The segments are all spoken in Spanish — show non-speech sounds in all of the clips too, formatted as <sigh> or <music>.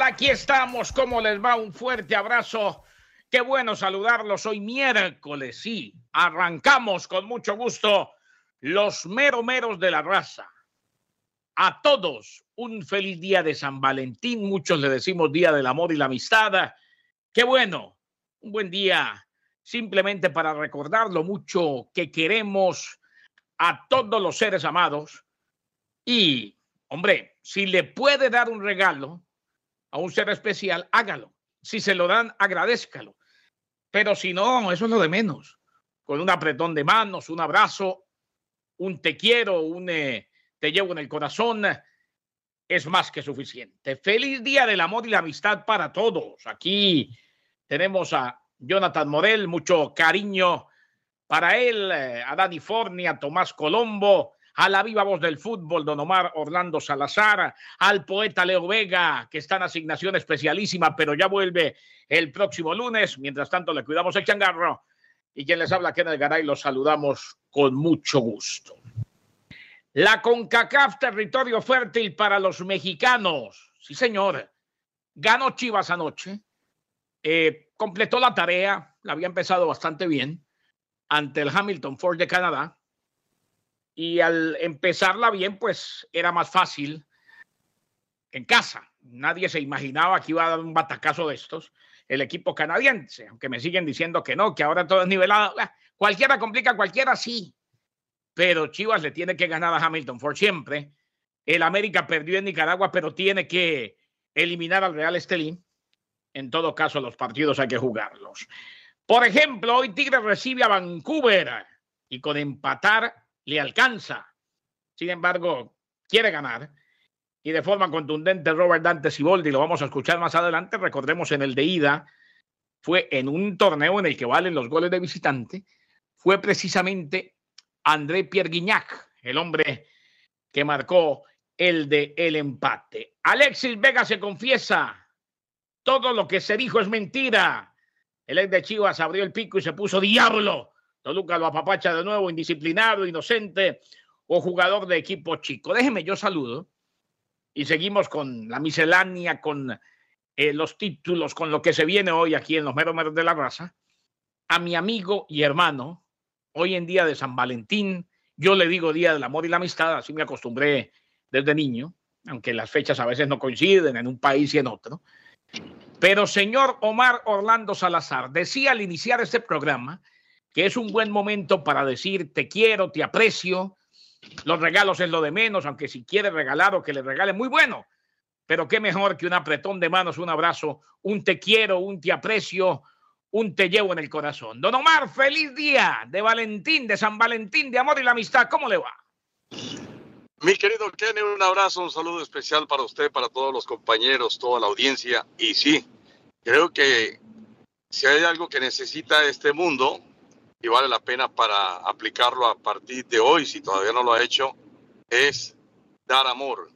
Aquí estamos, ¿cómo les va? Un fuerte abrazo. Qué bueno saludarlos hoy miércoles, sí. Arrancamos con mucho gusto los meromeros de la raza. A todos, un feliz día de San Valentín. Muchos le decimos Día del Amor y la Amistad. Qué bueno, un buen día simplemente para recordar lo mucho que queremos a todos los seres amados. Y, hombre, si le puede dar un regalo a un ser especial, hágalo. Si se lo dan, agradézcalo. Pero si no, eso es lo de menos. Con un apretón de manos, un abrazo, un te quiero, un eh, te llevo en el corazón, es más que suficiente. Feliz día del amor y la amistad para todos. Aquí tenemos a Jonathan Morel, mucho cariño para él, eh, a Dani Forni, a Tomás Colombo, a la viva voz del fútbol, don Omar Orlando Salazar, al poeta Leo Vega, que está en asignación especialísima, pero ya vuelve el próximo lunes. Mientras tanto, le cuidamos el changarro. Y quien les habla, Kenneth Garay, los saludamos con mucho gusto. La CONCACAF, territorio fértil para los mexicanos. Sí, señor. Ganó Chivas anoche. Eh, completó la tarea, la había empezado bastante bien ante el Hamilton Ford de Canadá. Y al empezarla bien, pues era más fácil en casa. Nadie se imaginaba que iba a dar un batacazo de estos el equipo canadiense, aunque me siguen diciendo que no, que ahora todo es nivelado. Cualquiera complica, cualquiera sí. Pero Chivas le tiene que ganar a Hamilton Ford siempre. El América perdió en Nicaragua, pero tiene que eliminar al Real Estelín en todo caso, los partidos hay que jugarlos. Por ejemplo, hoy Tigre recibe a Vancouver y con empatar le alcanza. Sin embargo, quiere ganar. Y de forma contundente, Robert Dante Siboldi, lo vamos a escuchar más adelante. Recordemos en el de ida, fue en un torneo en el que valen los goles de visitante. Fue precisamente André Pierre Guignac, el hombre que marcó el de el empate. Alexis Vega se confiesa todo lo que se dijo es mentira. El ex de Chivas abrió el pico y se puso diablo. Toluca lo apapacha de nuevo, indisciplinado, inocente o jugador de equipo chico. Déjeme, yo saludo y seguimos con la miscelánea, con eh, los títulos, con lo que se viene hoy aquí en los meros meros de la raza. A mi amigo y hermano, hoy en día de San Valentín, yo le digo Día del Amor y la Amistad, así me acostumbré desde niño, aunque las fechas a veces no coinciden en un país y en otro. Pero señor Omar Orlando Salazar decía al iniciar este programa que es un buen momento para decir te quiero, te aprecio. Los regalos es lo de menos, aunque si quiere regalar o que le regale, muy bueno. Pero qué mejor que un apretón de manos, un abrazo, un te quiero, un te aprecio, un te llevo en el corazón. Don Omar, feliz día de Valentín, de San Valentín, de amor y la amistad. ¿Cómo le va? Mi querido Kenny, un abrazo, un saludo especial para usted, para todos los compañeros, toda la audiencia. Y sí, creo que si hay algo que necesita este mundo y vale la pena para aplicarlo a partir de hoy, si todavía no lo ha hecho, es dar amor.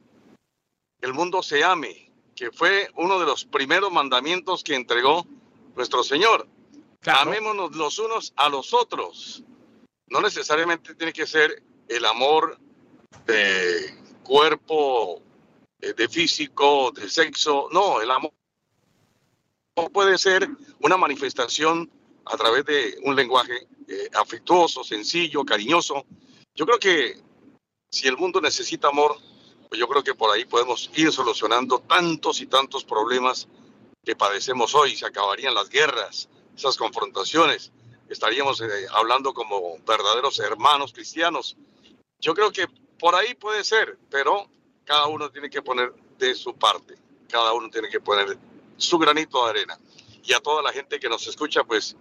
Que el mundo se ame, que fue uno de los primeros mandamientos que entregó nuestro Señor. Amémonos los unos a los otros. No necesariamente tiene que ser el amor de cuerpo, eh, de físico, de sexo. No, el amor puede ser una manifestación a través de un lenguaje eh, afectuoso, sencillo, cariñoso. Yo creo que si el mundo necesita amor, pues yo creo que por ahí podemos ir solucionando tantos y tantos problemas que padecemos hoy. Se acabarían las guerras, esas confrontaciones. Estaríamos eh, hablando como verdaderos hermanos cristianos. Yo creo que por ahí puede ser, pero cada uno tiene que poner de su parte, cada uno tiene que poner su granito de arena. Y a toda la gente que nos escucha, pues,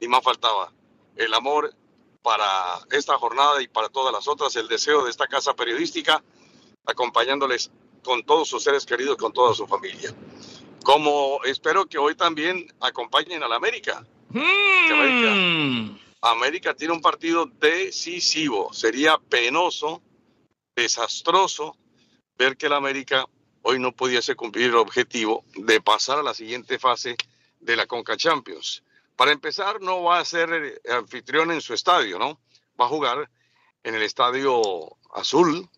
ni más faltaba el amor para esta jornada y para todas las otras, el deseo de esta casa periodística, acompañándoles con todos sus seres queridos, con toda su familia. Como espero que hoy también acompañen a la América. Mm. América tiene un partido decisivo. Sería penoso, desastroso ver que la América hoy no pudiese cumplir el objetivo de pasar a la siguiente fase de la Conca Champions. Para empezar, no va a ser anfitrión en su estadio, ¿no? Va a jugar en el estadio azul,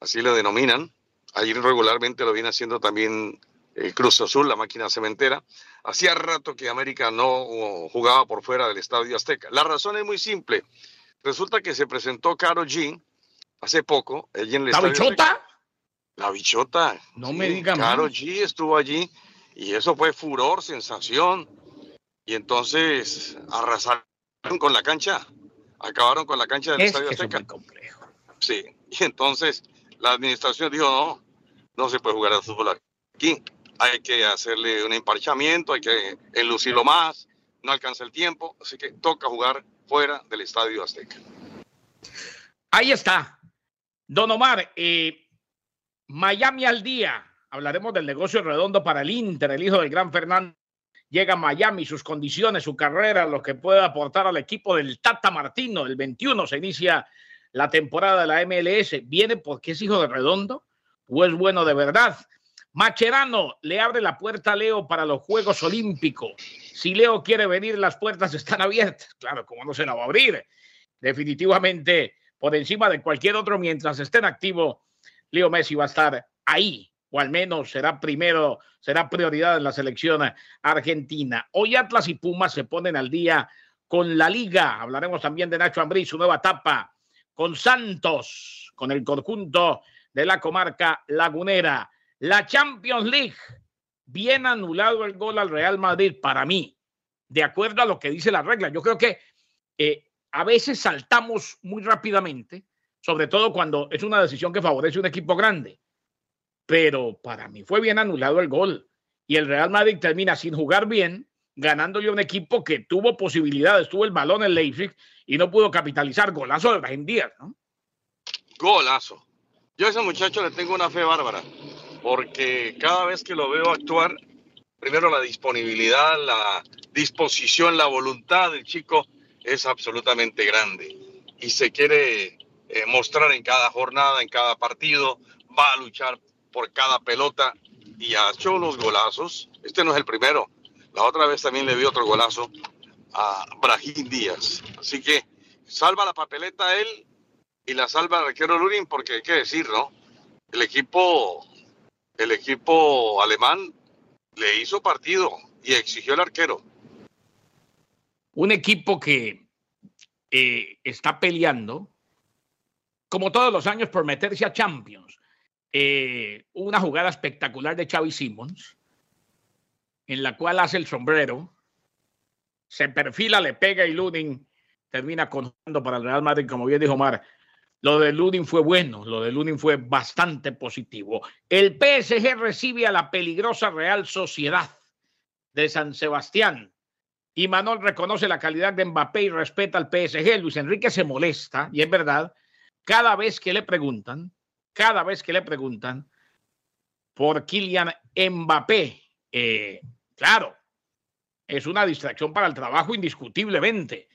así le denominan. Allí regularmente lo viene haciendo también el Cruz Azul, la máquina cementera. Hacía rato que América no jugaba por fuera del estadio Azteca. La razón es muy simple. Resulta que se presentó Caro G hace poco, allí en el ¿La bichota? La bichota. No me diga Caro G estuvo allí y eso fue furor, sensación. Y entonces arrasaron con la cancha. Acabaron con la cancha del Es estadio es Azteca. muy complejo. Sí. <laughs> Y entonces la administración dijo, no, no se puede jugar al fútbol aquí. Hay que hacerle un emparchamiento, hay que enlucirlo más, no alcanza el tiempo, así que toca jugar fuera del estadio Azteca. Ahí está. Don Omar, eh, Miami al día. Hablaremos del negocio redondo para el Inter, el hijo del gran Fernando. Llega a Miami, sus condiciones, su carrera, lo que puede aportar al equipo del Tata Martino. El 21 se inicia la temporada de la MLS. ¿Viene porque es hijo de redondo o es bueno de verdad? Macherano le abre la puerta a Leo para los Juegos Olímpicos. Si Leo quiere venir, las puertas están abiertas. Claro, ¿cómo no se la va a abrir? Definitivamente, por encima de cualquier otro, mientras esté en activo, Leo Messi va a estar ahí, o al menos será primero, será prioridad en la selección argentina. Hoy Atlas y Pumas se ponen al día con la liga. Hablaremos también de Nacho Ambrí, su nueva etapa, con Santos, con el conjunto de la comarca lagunera. La Champions League, bien anulado el gol al Real Madrid para mí, de acuerdo a lo que dice la regla. Yo creo que eh, a veces saltamos muy rápidamente, sobre todo cuando es una decisión que favorece un equipo grande. Pero para mí fue bien anulado el gol. Y el Real Madrid termina sin jugar bien, ganándole a un equipo que tuvo posibilidades, tuvo el balón en Leipzig y no pudo capitalizar. Golazo de Brahim Díaz, ¿no? Golazo. Yo a ese muchacho le tengo una fe bárbara, porque cada vez que lo veo actuar, primero la disponibilidad, la disposición, la voluntad del chico es absolutamente grande y se quiere eh, mostrar en cada jornada, en cada partido, va a luchar por cada pelota y ha hecho unos golazos. Este no es el primero. La otra vez también le vi otro golazo a Brahim Díaz. Así que salva la papeleta él y la salva el arquero Lurin porque hay que decir, ¿no? El equipo, el equipo alemán le hizo partido y exigió el arquero. Un equipo que eh, está peleando, como todos los años, por meterse a Champions. Eh, una jugada espectacular de Xavi Simons, en la cual hace el sombrero, se perfila, le pega y Ludin termina contando para el Real Madrid, como bien dijo Omar. Lo de Ludin fue bueno, lo de Ludin fue bastante positivo. El PSG recibe a la peligrosa Real Sociedad de San Sebastián. Y Manuel reconoce la calidad de Mbappé y respeta al PSG. Luis Enrique se molesta, y es verdad, cada vez que le preguntan, cada vez que le preguntan por Kylian Mbappé. Eh, claro, es una distracción para el trabajo indiscutiblemente,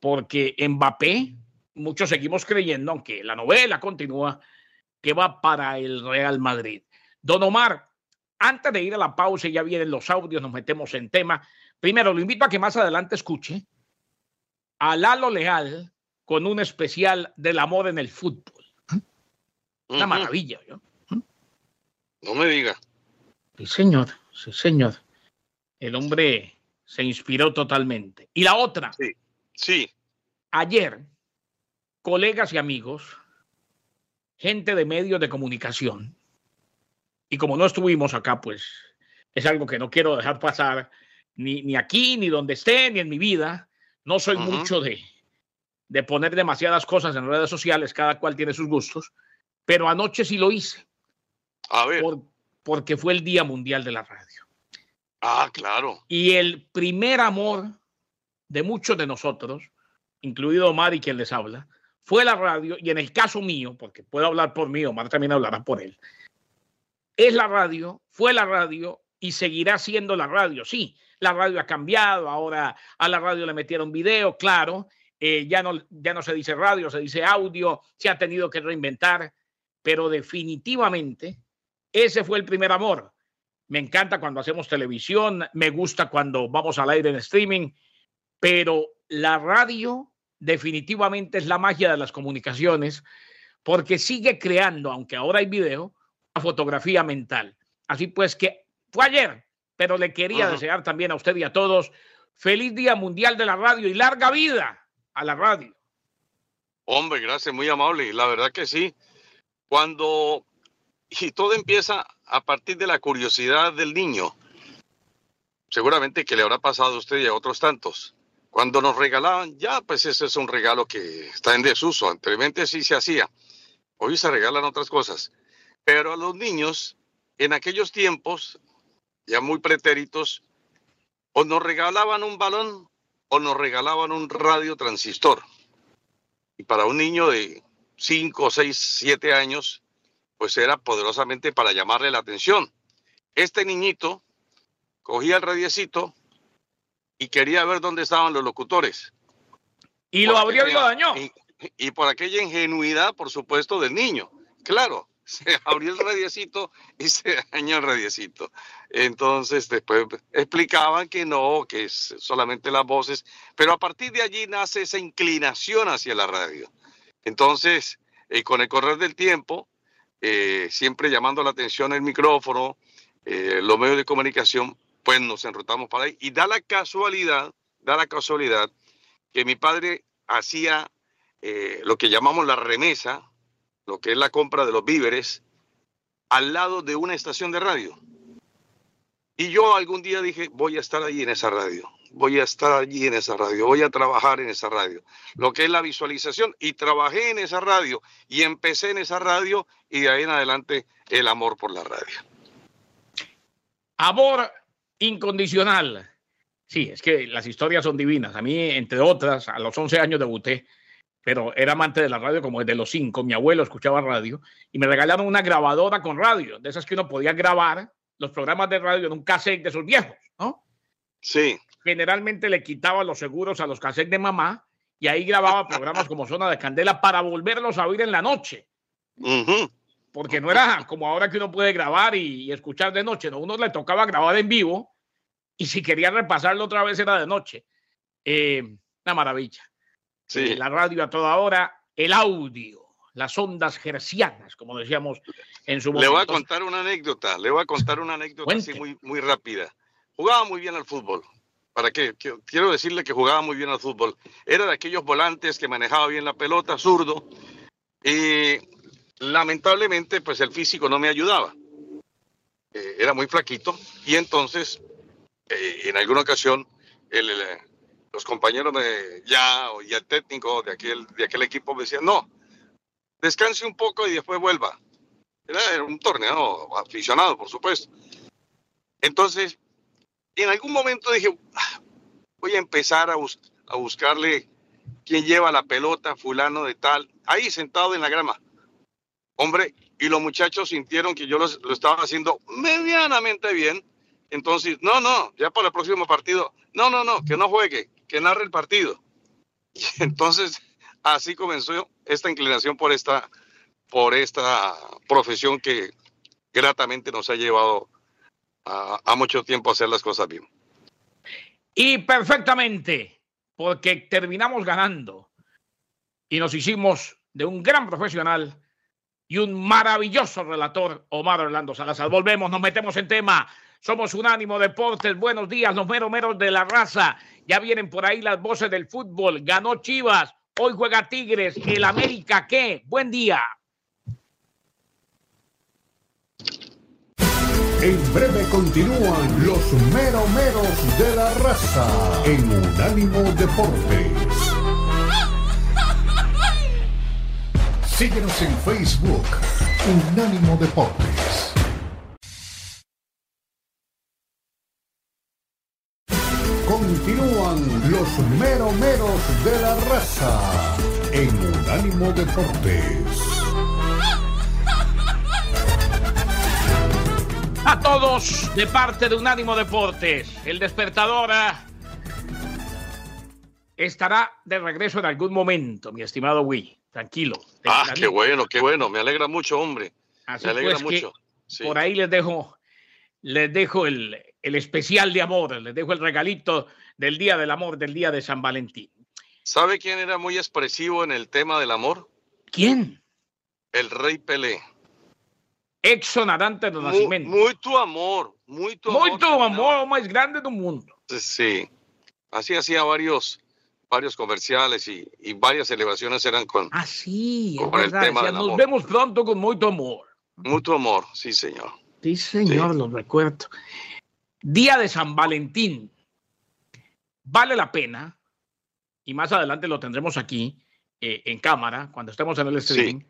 porque Mbappé, muchos seguimos creyendo, aunque la novela continúa, que va para el Real Madrid. Don Omar, antes de ir a la pausa, ya vienen los audios, nos metemos en tema. Primero, lo invito a que más adelante escuche a Lalo Leal con un especial del amor en el fútbol. Una maravilla. ¿no? No me diga. Sí, señor, sí, señor. El hombre se inspiró totalmente. Y la otra, Sí, ayer, colegas y amigos, gente de medios de comunicación, y como no estuvimos acá, pues es algo que no quiero dejar pasar, ni, ni aquí, ni donde esté, ni en mi vida. No soy mucho de, de poner demasiadas cosas en redes sociales, cada cual tiene sus gustos, pero anoche sí lo hice. A ver. porque fue el Día Mundial de la Radio. Ah, claro. Y el primer amor de muchos de nosotros, incluido Omar y quien les habla, fue la radio, y en el caso mío, porque puedo hablar por mí, Omar también hablará por él, es la radio, fue la radio y seguirá siendo la radio. Sí, la radio ha cambiado, ahora a la radio le metieron video, claro, eh, ya, no, ya no se dice radio, se dice audio, se ha tenido que reinventar, pero definitivamente ese fue el primer amor. Me encanta cuando hacemos televisión, me gusta cuando vamos al aire en streaming, pero la radio definitivamente es la magia de las comunicaciones porque sigue creando, aunque ahora hay video, una fotografía mental. Así pues que fue ayer, pero le quería desear también a usted y a todos feliz Día Mundial de la Radio y larga vida a la radio. Hombre, gracias, muy amable. La verdad que sí. Cuando, y todo empieza a partir de la curiosidad del niño, seguramente que le habrá pasado a usted y a otros tantos. Cuando nos regalaban, ya pues ese es un regalo que está en desuso. Anteriormente sí se hacía. Hoy se regalan otras cosas. Pero a los niños, en aquellos tiempos, ya muy pretéritos, o nos regalaban un balón o nos regalaban un radio transistor. Y para un niño de 5, 6, 7 años, pues era poderosamente para llamarle la atención. Este niñito cogía el radiecito y quería ver dónde estaban los locutores. Y lo habría daño. Y, y por aquella ingenuidad, por supuesto, del niño. Claro, <laughs> se abrió el radiecito y se dañó el radiecito. Entonces después explicaban que no, que es solamente las voces, pero a partir de allí nace esa inclinación hacia la radio. Entonces, eh, con el correr del tiempo, eh, siempre llamando la atención el micrófono, eh, los medios de comunicación, pues nos enrutamos para ahí. Y da la casualidad, da la casualidad que mi padre hacía lo que llamamos la remesa, lo que es la compra de los víveres, al lado de una estación de radio. Y yo algún día dije, voy a estar allí en esa radio, voy a estar allí en esa radio, voy a trabajar en esa radio, lo que es la visualización. Y trabajé en esa radio y empecé en esa radio y de ahí en adelante el amor por la radio. Amor incondicional. Sí, es que las historias son divinas. A mí, entre otras, a los 11 años debuté pero era amante de la radio como desde los cinco. Mi abuelo escuchaba radio y me regalaron una grabadora con radio, de esas que uno podía grabar los programas de radio en un cassette de sus viejos, ¿no? Sí. Generalmente le quitaba los seguros a los cassettes de mamá y ahí grababa programas como Zona de Candela para volverlos a oír en la noche. Porque no era como ahora que uno puede grabar y, escuchar de noche, ¿no? Uno le tocaba grabar en vivo y si quería repasarlo otra vez era de noche. Eh, una maravilla. Eh, la radio a toda hora, el audio, las ondas gercianas, como decíamos en su momento. Le voy a contar una anécdota, le voy a contar una anécdota así muy, muy rápida. Jugaba muy bien al fútbol. ¿Para qué? Quiero decirle que jugaba muy bien al fútbol. Era de aquellos volantes que manejaba bien la pelota, zurdo. Y lamentablemente, pues el físico no me ayudaba. Eh, era muy flaquito. Y entonces, eh, en alguna ocasión, el, los compañeros de ya y el técnico de aquel, de aquel equipo me decían, no, descanse un poco y después vuelva. Era un torneo aficionado, por supuesto. Entonces, en algún momento dije, ah, voy a empezar a, a buscarle quién lleva la pelota, fulano de tal, ahí sentado en la grama. Hombre, y los muchachos sintieron que yo lo, lo estaba haciendo medianamente bien. Entonces, no, no, ya para el próximo partido, no, no, no, que no juegue, que narre el partido. <laughs> Y entonces así comenzó esta inclinación por esta, por esta profesión que gratamente nos ha llevado a, mucho tiempo hacer las cosas bien. Y perfectamente, porque terminamos ganando y nos hicimos de un gran profesional y un maravilloso relator, Omar Orlando Salazar. Volvemos, nos metemos en tema. Somos Unánimo Deportes. Buenos días, los meros meros de la raza. Ya vienen por ahí las voces del fútbol. Ganó Chivas. Hoy juega Tigres. ¿El América qué? Buen día. En breve continúan los meromeros de la raza en Unánimo Deportes. Síguenos en Facebook, Unánimo Deportes. Continúan los meromeros de la raza en Unánimo Deportes. A todos, de parte de Unánimo Deportes, el despertador ah, estará de regreso en algún momento, mi estimado Wii. Tranquilo. Ah, qué bueno, qué bueno. Me alegra mucho, hombre. me alegra pues mucho. Por ahí les dejo, les dejo el, el especial de amor, les dejo el regalito del Día del Amor, del Día de San Valentín. ¿Sabe quién era muy expresivo en el tema del amor? ¿Quién? El rey Pelé. Exonadante de nacimiento. Muy tu amor, muy tu amor. Muy tu amor más grande del mundo. Sí, así hacía varios, varios comerciales y, varias celebraciones eran con, ah, sí, con el tema Nos vemos pronto con mucho amor. Mucho amor, sí, señor. Sí, señor, lo recuerdo. Día de San Valentín. Vale la pena, y más adelante lo tendremos aquí eh, en cámara, cuando estemos en el streaming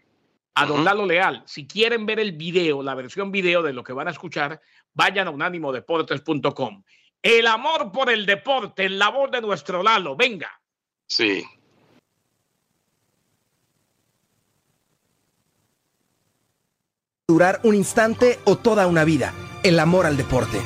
a don Lalo Leal. Si quieren ver el video, la versión video de lo que van a escuchar, vayan a unánimodeportes.com. El amor por el deporte en la voz de nuestro Lalo. Venga. Sí. Durar un instante o toda una vida. El amor al deporte.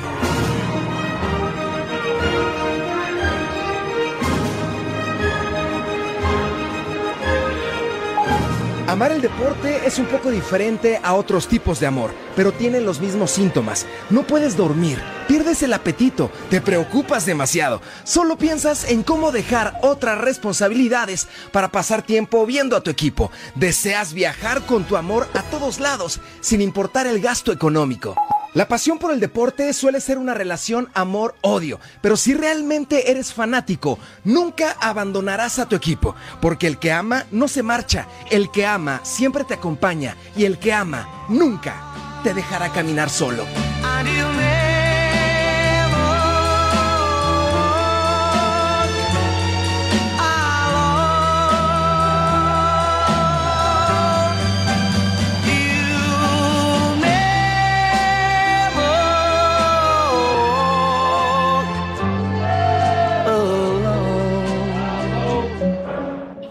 Amar el deporte es un poco diferente a otros tipos de amor, pero tienen los mismos síntomas. No puedes dormir, pierdes el apetito, te preocupas demasiado, solo piensas en cómo dejar otras responsabilidades para pasar tiempo viendo a tu equipo. Deseas viajar con tu amor a todos lados, sin importar el gasto económico. La pasión por el deporte suele ser una relación amor-odio, pero si realmente eres fanático, nunca abandonarás a tu equipo, porque el que ama no se marcha, el que ama siempre te acompaña y el que ama nunca te dejará caminar solo.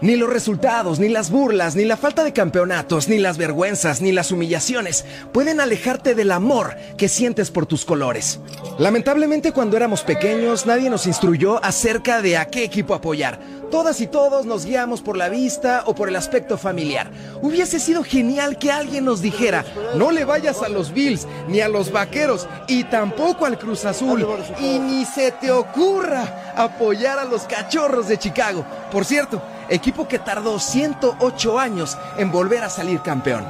Ni los resultados, ni las burlas, ni la falta de campeonatos, ni las vergüenzas, ni las humillaciones pueden alejarte del amor que sientes por tus colores. Lamentablemente cuando éramos pequeños nadie nos instruyó acerca de a qué equipo apoyar. Todas y todos nos guiamos por la vista o por el aspecto familiar. Hubiese sido genial que alguien nos dijera, no le vayas a los Bills, ni a los Vaqueros, y tampoco al Cruz Azul, y ni se te ocurra apoyar a los Cachorros de Chicago. Por cierto, equipo que tardó 108 años en volver a salir campeón.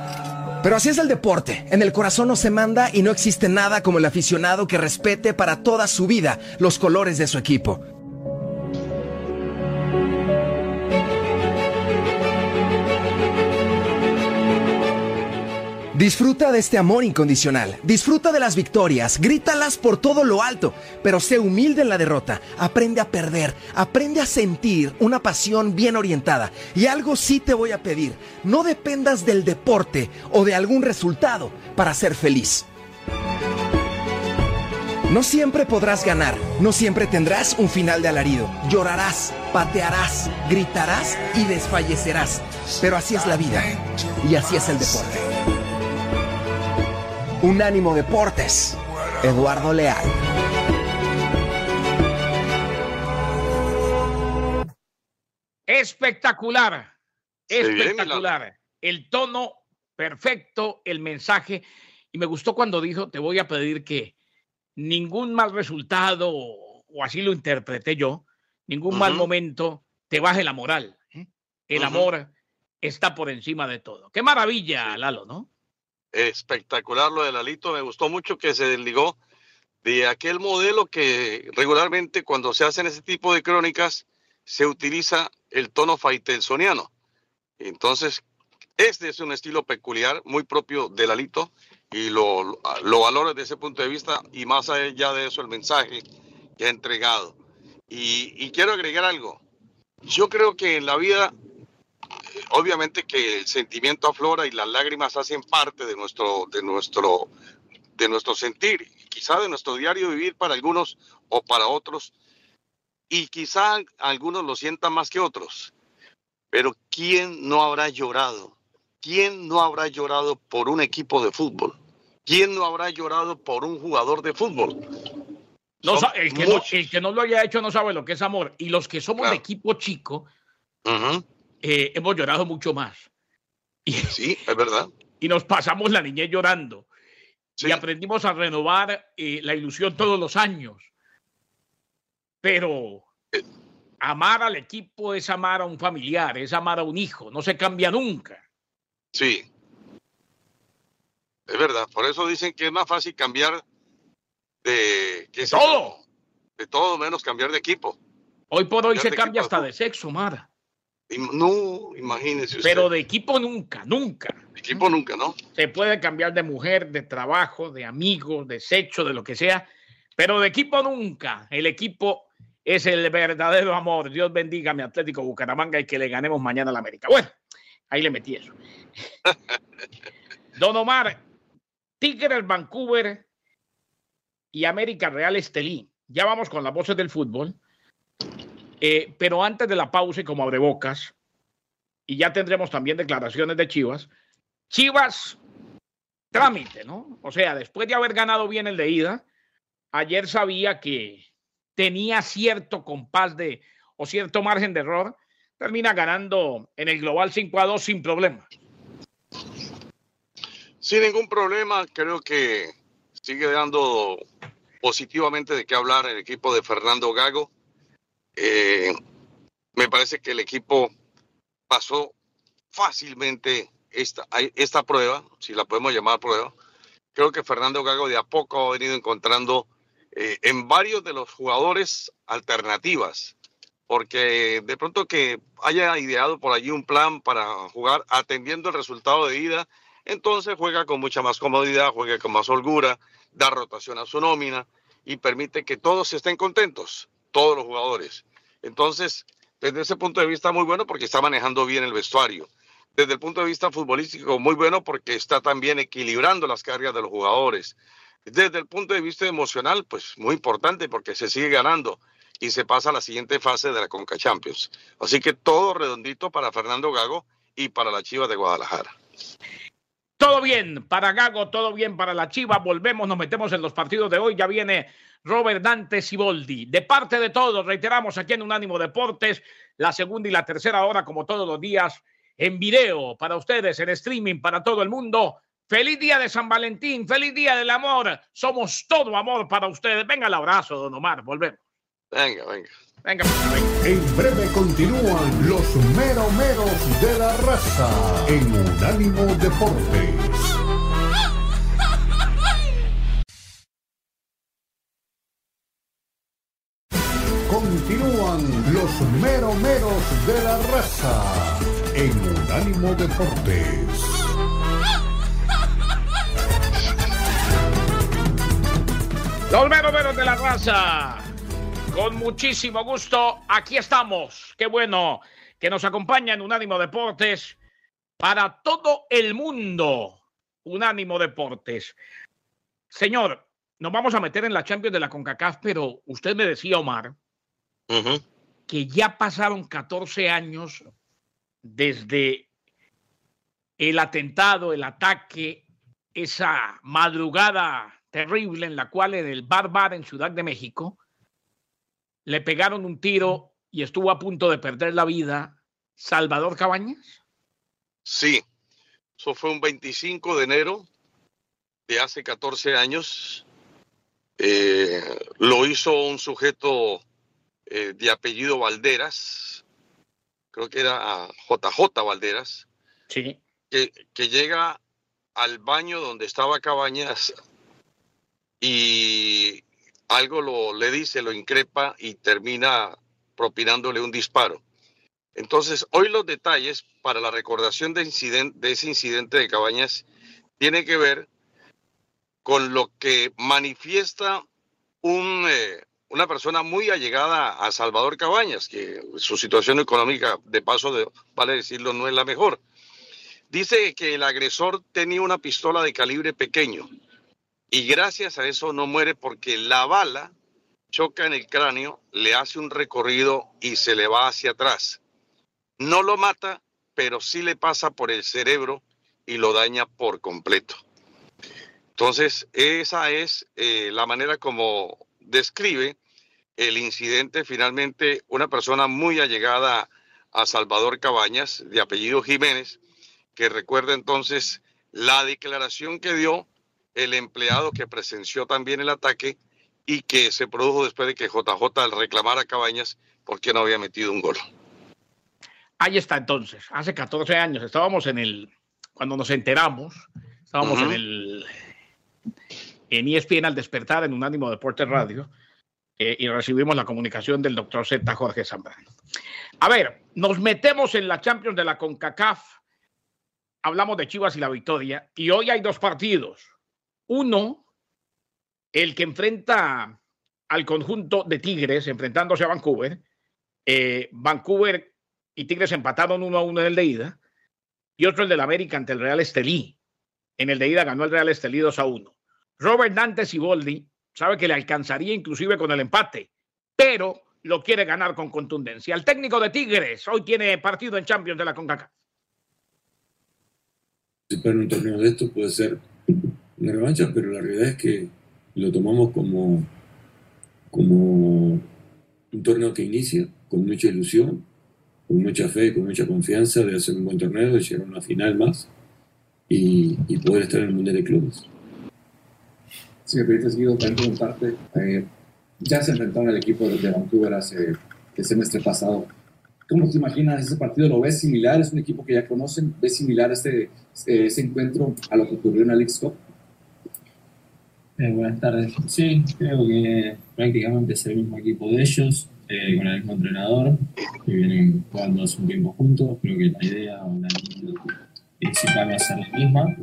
Pero así es el deporte. En el corazón no se manda y no existe nada como el aficionado que respete para toda su vida los colores de su equipo. Disfruta de este amor incondicional, disfruta de las victorias, grítalas por todo lo alto, pero sé humilde en la derrota, aprende a perder, aprende a sentir una pasión bien orientada. Y algo sí te voy a pedir, no dependas del deporte o de algún resultado para ser feliz. No siempre podrás ganar, no siempre tendrás un final de alarido. Llorarás, patearás, gritarás y desfallecerás. Pero así es la vida y así es el deporte. Unánimo Deportes, Eduardo Leal. Espectacular, espectacular. El tono perfecto, el mensaje. Y me gustó cuando dijo, te voy a pedir que ningún mal resultado, o así lo interpreté yo, ningún mal momento te baje la moral. ¿eh? El amor está por encima de todo. Qué maravilla, Lalo, ¿no? Espectacular lo de Lalito. Me gustó mucho que se desligó de aquel modelo que regularmente cuando se hacen ese tipo de crónicas se utiliza el tono faitelsoniano. Entonces, este es un estilo peculiar, muy propio de Lalito, y lo, lo valoro desde ese punto de vista, y más allá de eso, el mensaje que ha entregado. Y, y quiero agregar algo. Yo creo que en la vida obviamente que el sentimiento aflora y las lágrimas hacen parte de nuestro, de nuestro, de nuestro sentir, quizá de nuestro diario vivir para algunos o para otros, y quizá algunos lo sientan más que otros. Pero ¿quién no habrá llorado? ¿Quién no habrá llorado por un equipo de fútbol? ¿Quién no habrá llorado por un jugador de fútbol? No, el, que no, el, que no, lo haya hecho no sabe lo que es amor. Y los que somos de equipo chico, eh, hemos llorado mucho más. Y, sí, es verdad. <laughs> Y nos pasamos la niñez llorando. Y aprendimos a renovar eh, la ilusión todos los años. Pero eh. amar al equipo es amar a un familiar, es amar a un hijo, no se cambia nunca. Sí. Es verdad, por eso dicen que es más fácil cambiar de, de todo. De todo menos cambiar de equipo. Hoy por hoy se cambia hasta de sexo, Mara. No, imagínese usted. Pero de equipo nunca, nunca. De equipo nunca, ¿no? Se puede cambiar de mujer, de trabajo, de amigo, de sexo, de lo que sea, pero de equipo nunca. El equipo es el verdadero amor. Dios bendiga a mi Atlético Bucaramanga y que le ganemos mañana a la América. Bueno, ahí le metí eso. <laughs> Don Omar, Tigres Vancouver y América Real Estelí. Ya vamos con las voces del fútbol. Eh, pero antes de la pausa y como abre bocas, y ya tendremos también declaraciones de Chivas, Chivas trámite, ¿no? O sea, después de haber ganado bien el de ida, ayer sabía que tenía cierto compás de o cierto margen de error, termina ganando en el global 5 a 2 sin problema. Sin ningún problema, creo que sigue dando positivamente de qué hablar el equipo de Fernando Gago. Eh, me parece que el equipo pasó fácilmente esta, esta prueba, si la podemos llamar prueba. Creo que Fernando Gago de a poco ha venido encontrando eh, en varios de los jugadores alternativas, porque de pronto que haya ideado por allí un plan para jugar atendiendo el resultado de ida, entonces juega con mucha más comodidad, juega con más holgura, da rotación a su nómina y permite que todos estén contentos todos los jugadores. Entonces, desde ese punto de vista, muy bueno porque está manejando bien el vestuario. Desde el punto de vista futbolístico, muy bueno porque está también equilibrando las cargas de los jugadores. Desde el punto de vista emocional, pues muy importante porque se sigue ganando y se pasa a la siguiente fase de la Conca Champions. Así que todo redondito para Fernando Gago y para la Chiva de Guadalajara. Todo bien para Gago, todo bien para la Chiva. Volvemos, nos metemos en los partidos de hoy. Ya viene Robert Dante Siboldi. De parte de todos, reiteramos aquí en Unánimo Deportes, la segunda y la tercera hora, como todos los días, en video para ustedes, en streaming para todo el mundo. Feliz día de San Valentín, feliz día del amor. Somos todo amor para ustedes. Venga el abrazo, don Omar. Volvemos. Venga, venga. Venga, venga. En breve continúan los meromeros de la raza en Unánimo Deportes. Los meromeros de la raza en Unánimo Deportes. Los meromeros de la raza. Con muchísimo gusto, aquí estamos. Qué bueno que nos acompaña en Unánimo Deportes para todo el mundo. Unánimo Deportes. Señor, nos vamos a meter en la Champions de la CONCACAF, pero usted me decía, Omar, que ya pasaron 14 años desde el atentado, el ataque, esa madrugada terrible en la cual en el Bar Bar en Ciudad de México le pegaron un tiro y estuvo a punto de perder la vida Salvador Cabañas? Sí, eso fue un 25 de enero de hace 14 años. Eh, lo hizo un sujeto eh, de apellido Valderas, creo que era JJ Valderas, sí. que, que llega al baño donde estaba Cabañas y algo lo, le dice, lo increpa y termina propinándole un disparo. Entonces, hoy los detalles para la recordación de, incidente, de ese incidente de Cabañas tiene que ver con lo que manifiesta un, eh, una persona muy allegada a Salvador Cabañas, que su situación económica, de paso, de, vale decirlo, no es la mejor. Dice que el agresor tenía una pistola de calibre pequeño y gracias a eso no muere porque la bala choca en el cráneo, le hace un recorrido y se le va hacia atrás. No lo mata, pero sí le pasa por el cerebro y lo daña por completo. Entonces, esa es eh, la manera como describe el incidente. Finalmente, una persona muy allegada a Salvador Cabañas, de apellido Jiménez, que recuerda entonces la declaración que dio el empleado que presenció también el ataque y que se produjo después de que JJ reclamara a Cabañas porque no había metido un gol. Ahí está entonces, hace 14 años estábamos en el, cuando nos enteramos, estábamos en el, en ESPN al despertar en Unánimo Deportes Radio eh, y recibimos la comunicación del doctor Z Jorge Zambrano. A ver, nos metemos en la Champions de la CONCACAF, hablamos de Chivas y la victoria y hoy hay dos partidos. Uno, el que enfrenta al conjunto de Tigres enfrentándose a Vancouver. Eh, Vancouver y Tigres empataron uno a uno en el de ida. Y otro el del América ante el Real Estelí. En el de ida ganó el Real Estelí 2 a 1. Robert Dante Siboldi sabe que le alcanzaría inclusive con el empate, pero lo quiere ganar con contundencia. El técnico de Tigres hoy tiene partido en Champions de la CONCACAF. Para un torneo de esto puede ser una revancha, pero la realidad es que lo tomamos como, como un torneo que inicia con mucha ilusión, con mucha fe, con mucha confianza de hacer un buen torneo, de llegar a una final más y, poder estar en el Mundial de Clubes. Si me permites, Guido, también preguntarte, eh, ya se enfrentaron al equipo de Vancouver hace el semestre pasado. ¿Cómo te imaginas ese partido? ¿Lo ves similar? ¿Es un equipo que ya conocen? ¿Ves similar este, ese encuentro a lo que ocurrió en la League Cup? Eh, buenas tardes. Sí, creo que prácticamente es el mismo equipo de ellos, eh, con el mismo entrenador, que vienen jugando hace un tiempo juntos. Creo que la idea o la principal va a ser la misma,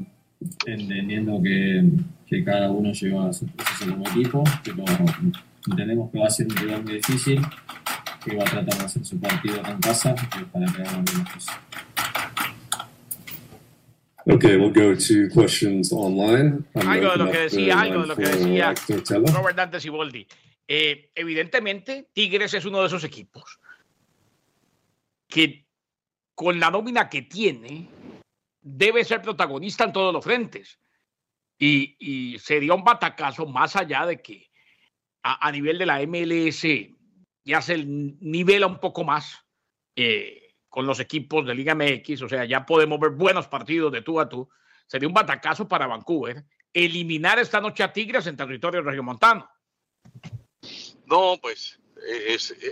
entendiendo que, que cada uno lleva su proceso como equipo, pero entendemos que va a ser un rival muy difícil, que va a tratar de hacer su partido en casa para que hagan bien las. Okay, we'll go to questions online. algo de lo que decía, algo de lo que decía Robert Dante Siboldi. Eh, evidentemente, Tigres es uno de esos equipos que con la nómina que tiene debe ser protagonista en todos los frentes. Y, sería un batacazo más allá de que a, nivel de la MLS ya se nivela un poco más. Eh, con los equipos de Liga MX, o sea, ya podemos ver buenos partidos de tú a tú. Sería un batacazo para Vancouver eliminar esta noche a Tigres en territorio regiomontano. No, pues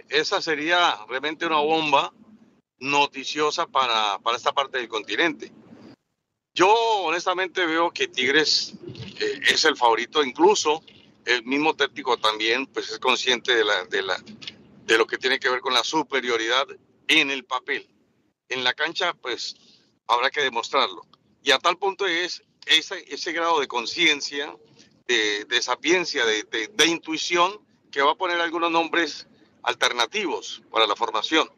esa sería realmente una bomba noticiosa para, para, esta parte del continente. Yo honestamente veo que Tigres eh, es el favorito, incluso el mismo técnico también pues es consciente de, la, de, la, de lo que tiene que ver con la superioridad en el papel. En la cancha, pues habrá que demostrarlo. Y a tal punto es ese, ese grado de conciencia, de, de, sapiencia, de, de, intuición, que va a poner algunos nombres alternativos para la formación.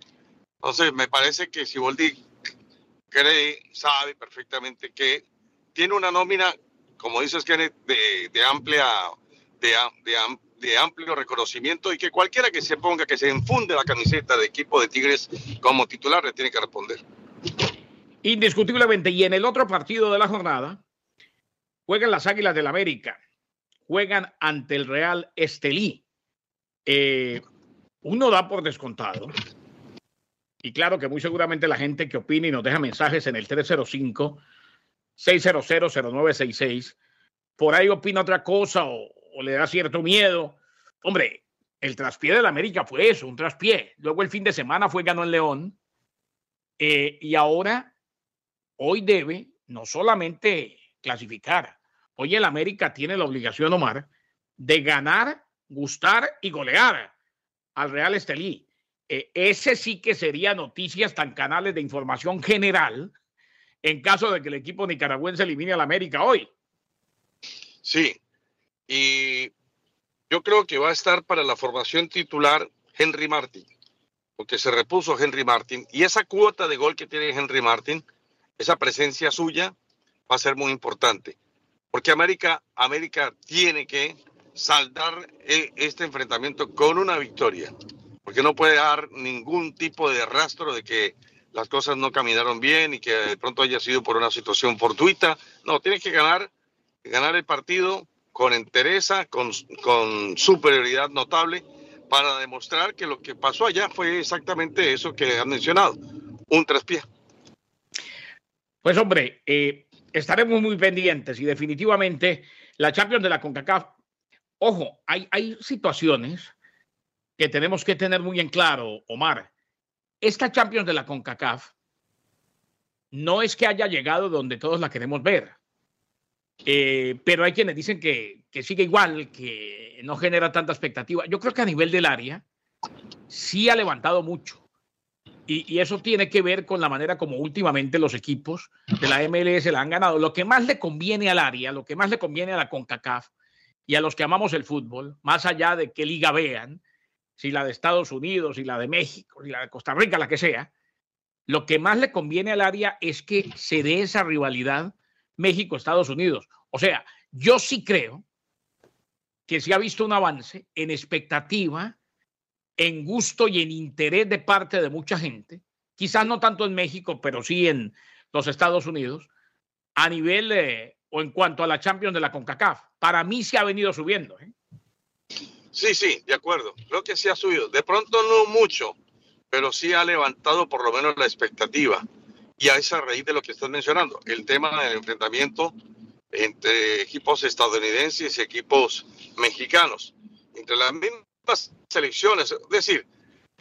Entonces, me parece que Siboldi cree, sabe perfectamente que tiene una nómina, como dices, Kenneth, de, amplia, de amplio reconocimiento y que cualquiera que se ponga, que se enfunde la camiseta de equipo de Tigres como titular le tiene que responder. Indiscutiblemente. Y en el otro partido de la jornada, juegan las Águilas del América, juegan ante el Real Estelí. Eh, uno da por descontado. Y claro que muy seguramente la gente que opina y nos deja mensajes en el 305 600 0966 por ahí opina otra cosa o, o le da cierto miedo. Hombre, el traspié del América fue eso, un traspié. Luego el fin de semana fue ganó en León. Eh, y ahora, hoy debe no solamente clasificar, hoy el América tiene la obligación, Omar, de ganar, gustar y golear al Real Estelí. Eh, ese sí que sería noticias tan canales de información general en caso de que el equipo nicaragüense elimine al América hoy. Sí, y Yo creo que va a estar para la formación titular Henry Martin, porque se repuso Henry Martin y esa cuota de gol que tiene Henry Martin, esa presencia suya va a ser muy importante, porque América, América tiene que saldar eh, este enfrentamiento con una victoria, porque no puede dar ningún tipo de rastro de que las cosas no caminaron bien y que de pronto haya sido por una situación fortuita. No, tiene que ganar, ganar el partido con entereza, con, con superioridad notable, para demostrar que lo que pasó allá fue exactamente eso que han mencionado, un traspié. Pues hombre, eh, estaremos muy pendientes y definitivamente la Champions de la CONCACAF, ojo, hay, hay situaciones que tenemos que tener muy en claro, Omar. Esta Champions de la CONCACAF no es que haya llegado donde todos la queremos ver, eh, pero hay quienes dicen que, que sigue igual, que no genera tanta expectativa. Yo creo que a nivel del área sí ha levantado mucho. Y, y, eso tiene que ver con la manera como últimamente los equipos de la MLS la han ganado. Lo que más le conviene al área, lo que más le conviene a la CONCACAF y a los que amamos el fútbol, más allá de qué liga vean, si la de Estados Unidos, si la de México, si la de Costa Rica, la que sea, lo que más le conviene al área es que se dé esa rivalidad México-Estados Unidos. O sea, yo sí creo que se ha visto un avance en expectativa, en gusto y en interés de parte de mucha gente, quizás no tanto en México, pero sí en los Estados Unidos, a nivel eh, o en cuanto a la Champions de la CONCACAF. Para mí se ha venido subiendo. ¿eh? Sí, sí, de acuerdo. Creo que sí ha subido. De pronto no mucho, pero sí ha levantado por lo menos la expectativa. Y a esa raíz de lo que estás mencionando, el tema del enfrentamiento entre equipos estadounidenses y equipos mexicanos, entre las mismas selecciones. Es decir,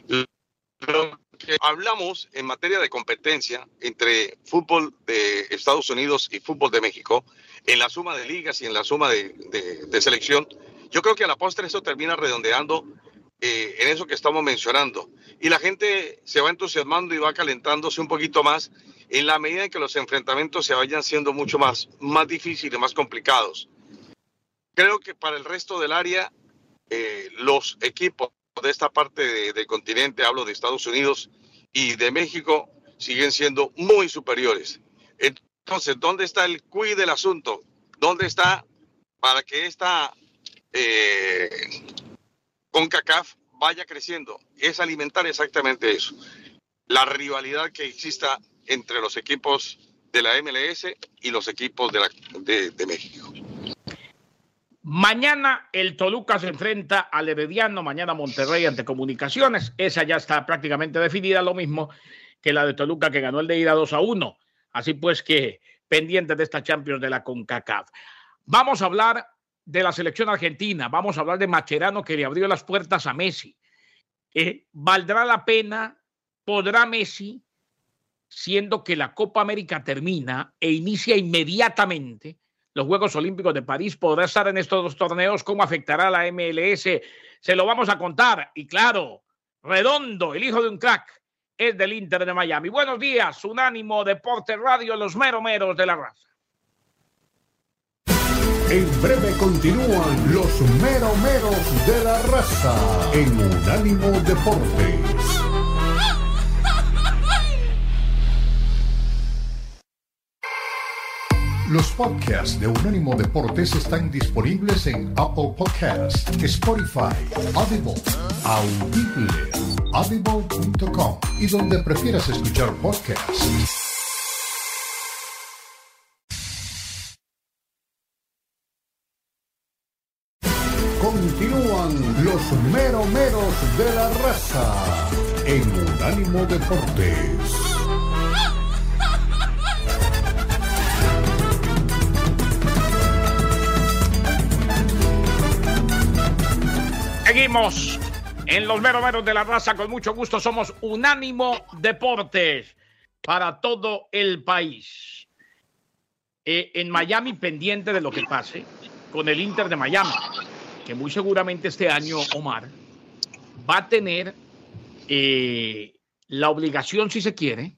lo que hablamos en materia de competencia entre fútbol de Estados Unidos y fútbol de México, en la suma de ligas y en la suma de, de, de selección, yo creo que a la postre eso termina redondeando eh, en eso que estamos mencionando. Y la gente se va entusiasmando y va calentándose un poquito más en la medida en que los enfrentamientos se vayan siendo mucho más, más difíciles, más complicados. Creo que para el resto del área, eh, los equipos de esta parte de, del continente, hablo de Estados Unidos y de México, siguen siendo muy superiores. Entonces, ¿dónde está el cuid del asunto? ¿Dónde está para que esta eh, CONCACAF vaya creciendo? Es alimentar exactamente eso. La rivalidad que exista entre los equipos de la MLS y los equipos de, de México. Mañana el Toluca se enfrenta al Herediano, mañana Monterrey ante Comunicaciones. Esa ya está prácticamente definida, lo mismo que la de Toluca que ganó el de ida 2 a 1. Así pues que pendiente de esta Champions de la CONCACAF. Vamos a hablar de la selección argentina, vamos a hablar de Macherano que le abrió las puertas a Messi. Eh, ¿Valdrá la pena? ¿Podrá Messi, siendo que la Copa América termina e inicia inmediatamente? los Juegos Olímpicos de París podrá estar en estos dos torneos, cómo afectará a la MLS, se lo vamos a contar. Y claro, Redondo, el hijo de un crack, es del Inter de Miami. Buenos días, Unánimo Deporte Radio, los meromeros de la raza. En breve continúan los meromeros de la raza en Unánimo Deportes. Los podcasts de Unánimo Deportes están disponibles en Apple Podcasts, Spotify, Audible, Audible, audible.com y donde prefieras escuchar podcasts. En Unánimo Deportes. Seguimos en los meros de la raza. Con mucho gusto somos Unánimo Deportes para todo el país. Eh, en Miami, pendiente de lo que pase con el Inter de Miami, que muy seguramente este año, Omar, va a tener eh, la obligación, si se quiere,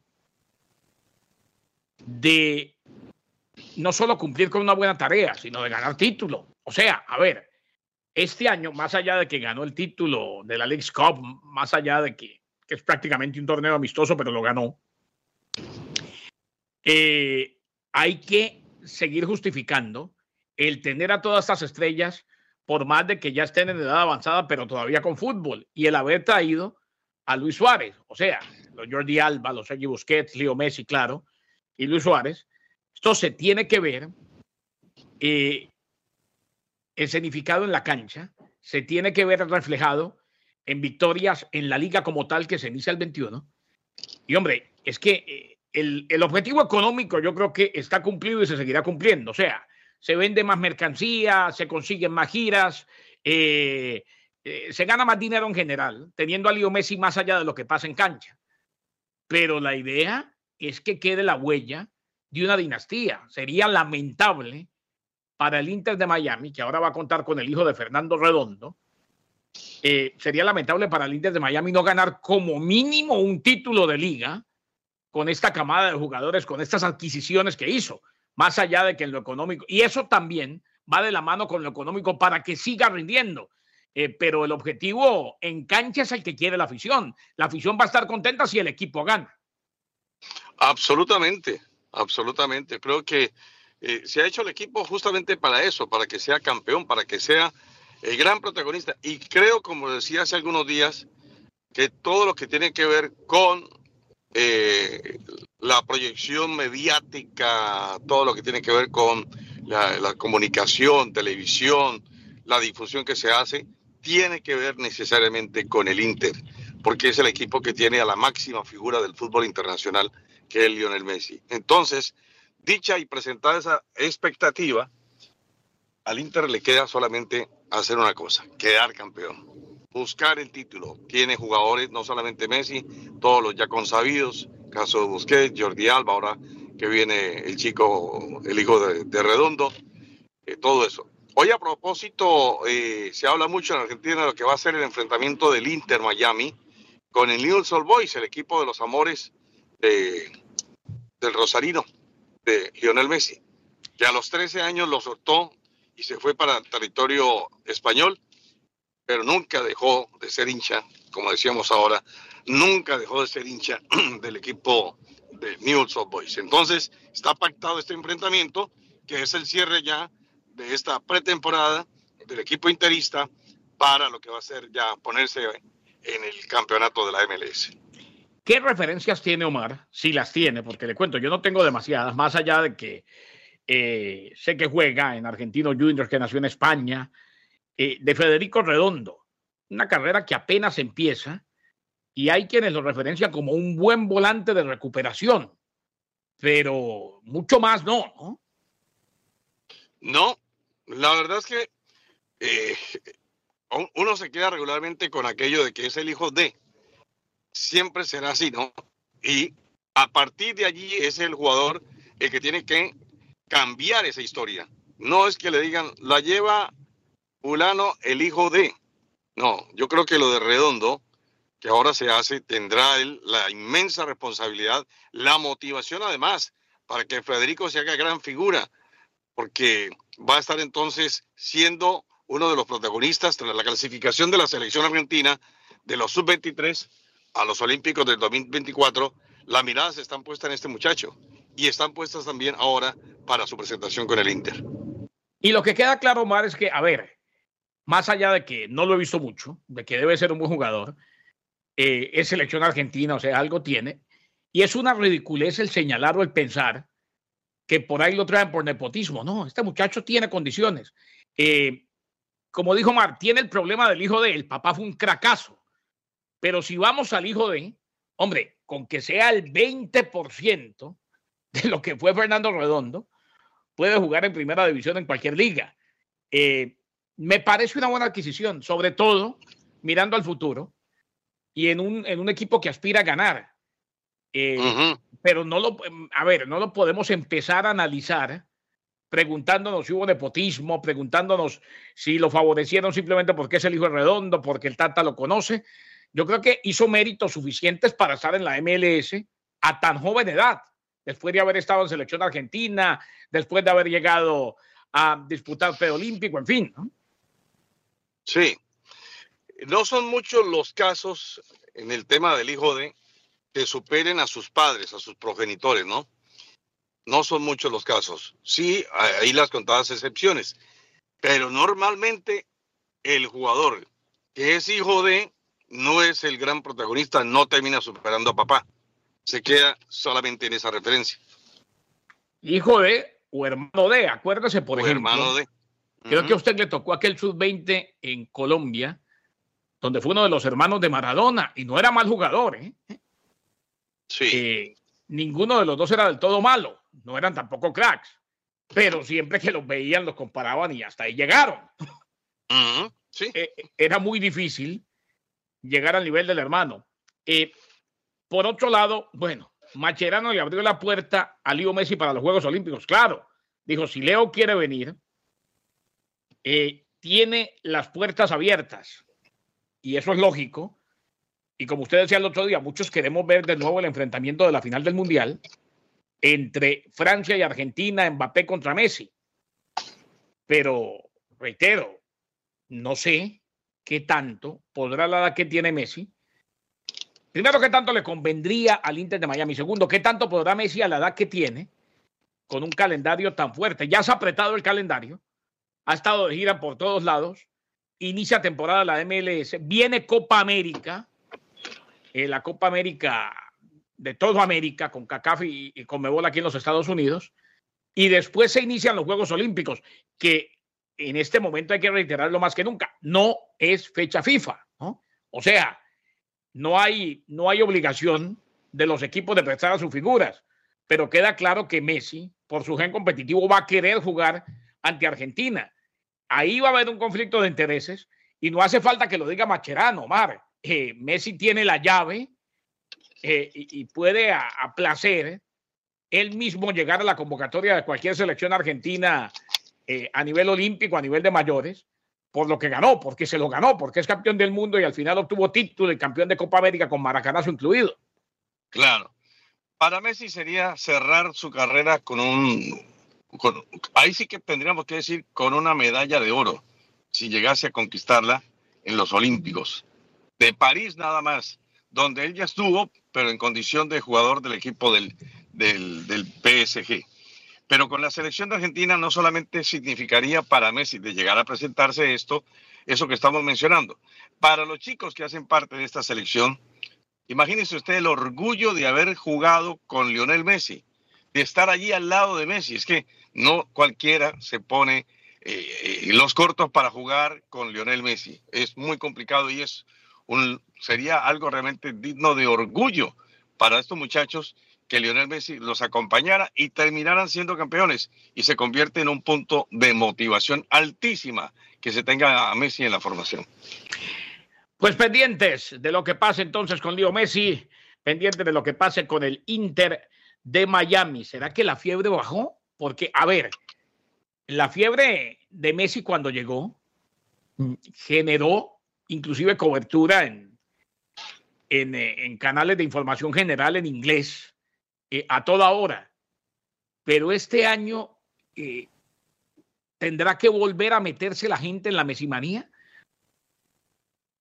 de no solo cumplir con una buena tarea, sino de ganar título. O sea, a ver, este año, más allá de que ganó el título de la League's Cup, más allá de que, que es prácticamente un torneo amistoso, pero lo ganó, eh, hay que seguir justificando el tener a todas estas estrellas, por más de que ya estén en edad avanzada, pero todavía con fútbol, y el haber traído a Luis Suárez, o sea, los Jordi Alba, los Sergi Busquets, Leo Messi, claro, y Luis Suárez. Esto se tiene que ver eh, escenificado en la cancha, se tiene que ver reflejado en victorias en la liga como tal que se inicia el 21. Y hombre, es que eh, el, el, objetivo económico yo creo que está cumplido y se seguirá cumpliendo. O sea, se vende más mercancía, se consiguen más giras, eh, eh, se gana más dinero en general, teniendo a Leo Messi más allá de lo que pasa en cancha. Pero la idea es que quede la huella de una dinastía. Sería lamentable para el Inter de Miami, que ahora va a contar con el hijo de Fernando Redondo, eh, sería lamentable para el Inter de Miami no ganar como mínimo un título de liga con esta camada de jugadores, con estas adquisiciones que hizo, más allá de que en lo económico, y eso también va de la mano con lo económico para que siga rindiendo. Eh, pero el objetivo en cancha es el que quiere la afición. La afición va a estar contenta si el equipo gana. Absolutamente, absolutamente. Creo que eh, se ha hecho el equipo justamente para eso, para que sea campeón, para que sea el gran protagonista. Y creo, como decía hace algunos días, que todo lo que tiene que ver con eh, la proyección mediática, todo lo que tiene que ver con la, la, comunicación, televisión, la difusión que se hace, tiene que ver necesariamente con el Inter, porque es el equipo que tiene a la máxima figura del fútbol internacional, que es Lionel Messi. Entonces, dicha y presentada esa expectativa, al Inter le queda solamente hacer una cosa, quedar campeón, buscar el título. Tiene jugadores, no solamente Messi, todos los ya consabidos, caso de Busquets, Jordi Alba, ahora que viene el chico, el hijo de, Redondo, eh, todo eso. Hoy a propósito, eh, se habla mucho en Argentina de lo que va a ser el enfrentamiento del Inter Miami con el Newell's Old Boys, el equipo de los amores de, del Rosarino de Lionel Messi, que a los 13 años lo soltó y se fue para el territorio español, pero nunca dejó de ser hincha, como decíamos ahora, nunca dejó de ser hincha <clears throat> del equipo de Newell's Old Boys. Entonces, está pactado este enfrentamiento, que es el cierre ya de esta pretemporada del equipo interista para lo que va a ser ya ponerse en el campeonato de la MLS. ¿Qué referencias tiene Omar? Si las tiene, porque le cuento, yo no tengo demasiadas, más allá de que eh, sé que juega en Argentino Juniors, que nació en España, eh, de Federico Redondo, una carrera que apenas empieza y hay quienes lo referencian como un buen volante de recuperación, pero mucho más no, ¿no? No, la verdad es que eh, uno se queda regularmente con aquello de que es el hijo de siempre será así, ¿no? Y a partir de allí es el jugador el que tiene que cambiar esa historia. No es que le digan, la lleva fulano el hijo de. No, yo creo que lo de Redondo, que ahora se hace, tendrá él la inmensa responsabilidad, la motivación además, para que Federico se haga gran figura, porque va a estar entonces siendo uno de los protagonistas tras la clasificación de la selección argentina de los sub-23 a los Olímpicos del 2024, las miradas están puestas en este muchacho y están puestas también ahora para su presentación con el Inter. Y lo que queda claro, Omar, es que, a ver, más allá de que no lo he visto mucho, de que debe ser un buen jugador, eh, es selección argentina, o sea, algo tiene, y es una ridiculez el señalar o el pensar que por ahí lo traen por nepotismo. No, este muchacho tiene condiciones. Eh, como dijo Omar, tiene el problema del hijo de él, papá fue un cracazo pero si vamos al hijo de, hombre, con que sea el 20% de lo que fue Fernando Redondo, puede jugar en primera división en cualquier liga. Eh, me parece una buena adquisición, sobre todo mirando al futuro y en un, en un equipo que aspira a ganar. Eh. Pero no lo, a ver, no lo podemos empezar a analizar preguntándonos si hubo nepotismo, preguntándonos si lo favorecieron simplemente porque es el hijo Redondo, porque el Tata lo conoce yo creo que hizo méritos suficientes para estar en la MLS a tan joven edad, después de haber estado en selección argentina, después de haber llegado a disputar preolímpico, en fin. ¿no? Sí. No son muchos los casos en el tema del hijo de que superen a sus padres, a sus progenitores, ¿no? No son muchos los casos. Sí, hay las contadas excepciones. Pero normalmente el jugador que es hijo de no es el gran protagonista, no termina superando a papá. Se queda solamente en esa referencia. Hijo de o hermano de, acuérdese, por ejemplo. Hermano de. Creo que a usted le tocó aquel sub-20 en Colombia, donde fue uno de los hermanos de Maradona y no era mal jugador. ¿eh? Sí. Eh, ninguno de los dos era del todo malo, no eran tampoco cracks, pero siempre que los veían los comparaban y hasta ahí llegaron. Sí. Eh, era muy difícil llegar al nivel del hermano. Eh, por otro lado, bueno, Macherano le abrió la puerta a Leo Messi para los Juegos Olímpicos. Claro, dijo, si Leo quiere venir, eh, tiene las puertas abiertas. Y eso es lógico. Y como usted decía el otro día, muchos queremos ver de nuevo el enfrentamiento de la final del Mundial entre Francia y Argentina, Mbappé contra Messi. Pero, reitero, no sé qué tanto podrá la edad que tiene Messi. Primero, qué tanto le convendría al Inter de Miami. Segundo, qué tanto podrá Messi a la edad que tiene con un calendario tan fuerte. Ya se ha apretado el calendario, ha estado de gira por todos lados, inicia temporada la MLS, viene Copa América, eh, la Copa América de toda América, con CACAF y, y con Mebol aquí en los Estados Unidos, y después se inician los Juegos Olímpicos, que en este momento hay que reiterarlo más que nunca, no es fecha FIFA, ¿no? O sea, no hay, no hay obligación de los equipos de prestar a sus figuras, pero queda claro que Messi, por su gen competitivo, va a querer jugar ante Argentina. Ahí va a haber un conflicto de intereses y no hace falta que lo diga Macherano, Omar. Eh, Messi tiene la llave eh, y, y, puede a, placer él mismo llegar a la convocatoria de cualquier selección argentina eh, a nivel olímpico, a nivel de mayores, por lo que ganó, porque se lo ganó, porque es campeón del mundo y al final obtuvo título de campeón de Copa América con Maracanazo incluido. Claro. Para Messi sería cerrar su carrera con un... Ahí sí que tendríamos que decir con una medalla de oro, si llegase a conquistarla en los Olímpicos. De París nada más, donde él ya estuvo, pero en condición de jugador del equipo del, del, del PSG. Pero con la selección de Argentina no solamente significaría para Messi de llegar a presentarse esto, eso que estamos mencionando. Para los chicos que hacen parte de esta selección, imagínense usted el orgullo de haber jugado con Lionel Messi, de estar allí al lado de Messi. Es que no cualquiera se pone eh, los cortos para jugar con Lionel Messi. Es muy complicado y es sería algo realmente digno de orgullo para estos muchachos que Lionel Messi los acompañara y terminaran siendo campeones y se convierte en un punto de motivación altísima que se tenga a Messi en la formación. Pues pendientes de lo que pase entonces con Leo Messi, pendientes de lo que pase con el Inter de Miami. ¿Será que la fiebre bajó? Porque, a ver, la fiebre de Messi cuando llegó generó inclusive cobertura en, en, en canales de información general en inglés eh, a toda hora. Pero este año eh, tendrá que volver a meterse la gente en la mesimanía.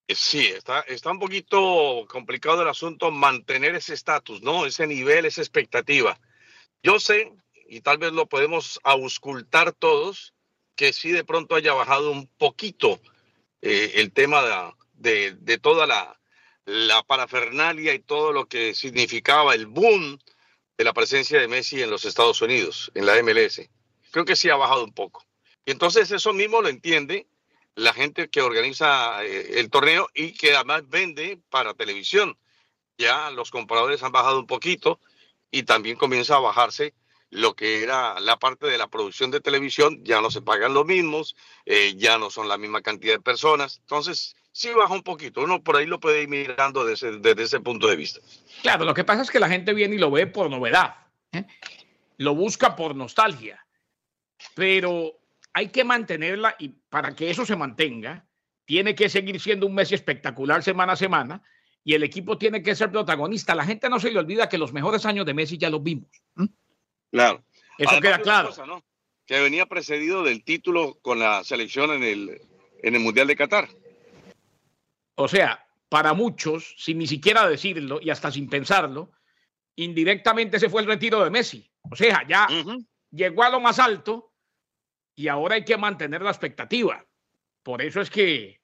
Sí, está, está un poquito complicado el asunto mantener ese estatus, ¿no? Ese nivel, esa expectativa. Yo sé, y tal vez lo podemos auscultar todos, que sí de pronto haya bajado un poquito eh, el tema de, de, toda la, la parafernalia y todo lo que significaba el boom de la presencia de Messi en los Estados Unidos, en la MLS. Creo que sí ha bajado un poco. Y entonces eso mismo lo entiende la gente que organiza eh, el torneo y que además vende para televisión. Ya los compradores han bajado un poquito y también comienza a bajarse lo que era la parte de la producción de televisión, ya no se pagan los mismos, eh, ya no son la misma cantidad de personas. Entonces, sí baja un poquito. Uno por ahí lo puede ir mirando desde, ese punto de vista. Claro, lo que pasa es que la gente viene y lo ve por novedad, ¿eh? lo busca por nostalgia, pero hay que mantenerla y para que eso se mantenga, tiene que seguir siendo un mes espectacular semana a semana y el equipo tiene que ser protagonista. La gente no se le olvida que los mejores años de Messi ya los vimos. Claro. Eso Además, queda claro. Cosa, ¿no? Que venía precedido del título con la selección en el en el Mundial de Qatar. O sea, para muchos, sin ni siquiera decirlo y hasta sin pensarlo, indirectamente se fue el retiro de Messi. O sea, ya llegó a lo más alto y ahora hay que mantener la expectativa. Por eso es que,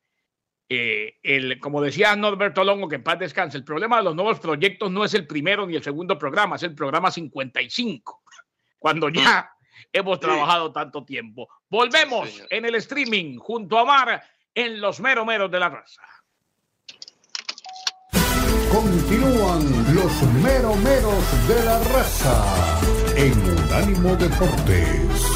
eh, el, como decía Norberto Longo, que en paz descanse, el problema de los nuevos proyectos no es el primero ni el segundo programa, es el programa 55, cuando ya hemos trabajado tanto tiempo. Volvemos en el streaming junto a Mar en los mero meros de la raza. Continúan los meromeros de la raza en Unánimo Deportes.